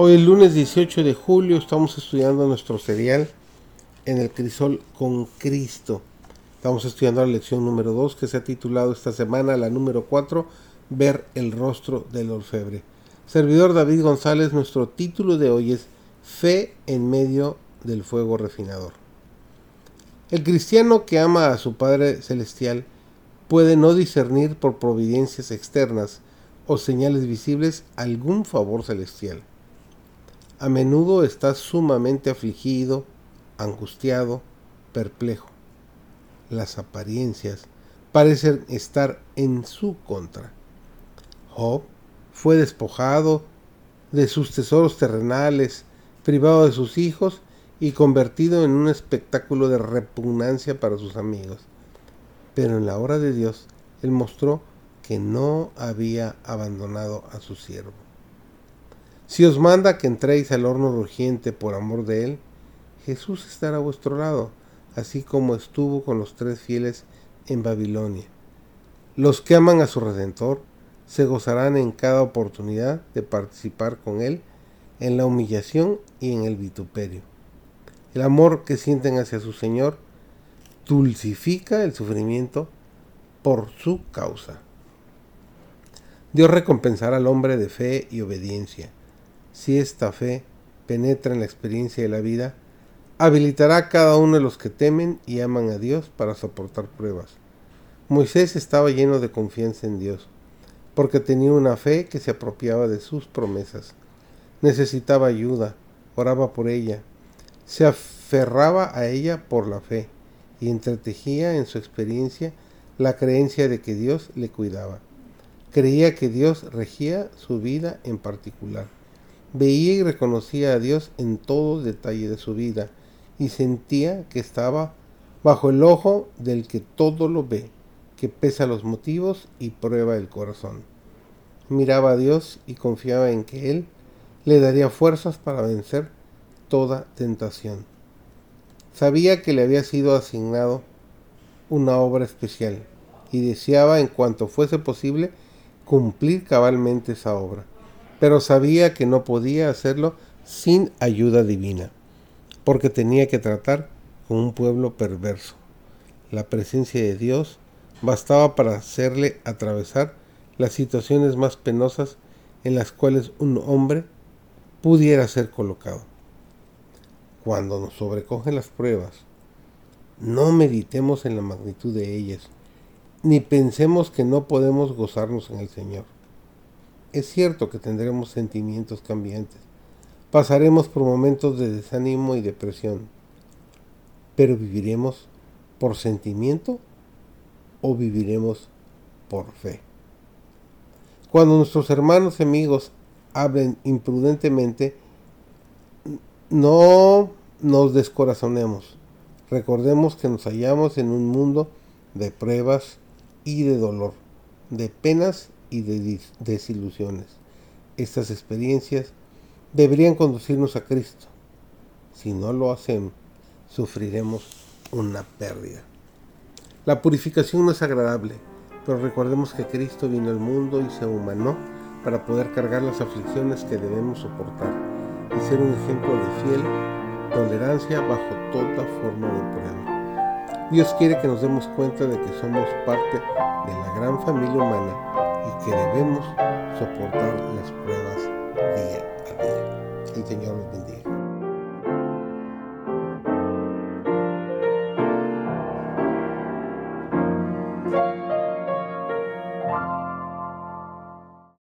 Hoy el lunes 18 de julio estamos estudiando nuestro serial en el crisol con Cristo. Estamos estudiando la lección número 2 que se ha titulado esta semana, la número 4, Ver el rostro del orfebre. Servidor David González, nuestro título de hoy es Fe en medio del fuego refinador. El cristiano que ama a su Padre Celestial puede no discernir por providencias externas o señales visibles algún favor celestial a menudo está sumamente afligido, angustiado, perplejo. Las apariencias parecen estar en su contra. Job fue despojado de sus tesoros terrenales, privado de sus hijos y convertido en un espectáculo de repugnancia para sus amigos. Pero en la hora de Dios, él mostró que no había abandonado a su siervo. Si os manda que entréis al horno rugiente por amor de él, Jesús estará a vuestro lado, así como estuvo con los tres fieles en Babilonia. Los que aman a su Redentor se gozarán en cada oportunidad de participar con él en la humillación y en el vituperio. El amor que sienten hacia su Señor dulcifica el sufrimiento por su causa. Dios recompensará al hombre de fe y obediencia si esta fe penetra en la experiencia de la vida, habilitará a cada uno de los que temen y aman a Dios para soportar pruebas. Moisés estaba lleno de confianza en Dios, porque tenía una fe que se apropiaba de sus promesas. Necesitaba ayuda, oraba por ella, se aferraba a ella por la fe y entretejía en su experiencia la creencia de que Dios le cuidaba. Creía que Dios regía su vida en particular. Veía y reconocía a Dios en todo detalle de su vida y sentía que estaba bajo el ojo del que todo lo ve, que pesa los motivos y prueba el corazón. Miraba a Dios y confiaba en que Él le daría fuerzas para vencer toda tentación. Sabía que le había sido asignado una obra especial y deseaba en cuanto fuese posible cumplir cabalmente esa obra pero sabía que no podía hacerlo sin ayuda divina, porque tenía que tratar con un pueblo perverso. La presencia de Dios bastaba para hacerle atravesar las situaciones más penosas en las cuales un hombre pudiera ser colocado. Cuando nos sobrecogen las pruebas, no meditemos en la magnitud de ellas, ni pensemos que no podemos gozarnos en el Señor. Es cierto que tendremos sentimientos cambiantes. Pasaremos por momentos de desánimo y depresión. Pero ¿viviremos por sentimiento o viviremos por fe? Cuando nuestros hermanos y amigos hablen imprudentemente, no nos descorazonemos. Recordemos que nos hallamos en un mundo de pruebas y de dolor, de penas y de desilusiones. Estas experiencias deberían conducirnos a Cristo. Si no lo hacen, sufriremos una pérdida. La purificación no es agradable, pero recordemos que Cristo vino al mundo y se humanó para poder cargar las aflicciones que debemos soportar y ser un ejemplo de fiel tolerancia bajo toda forma de prueba. Dios quiere que nos demos cuenta de que somos parte de la gran familia humana y que debemos soportar las pruebas día a día. El Señor los bendiga.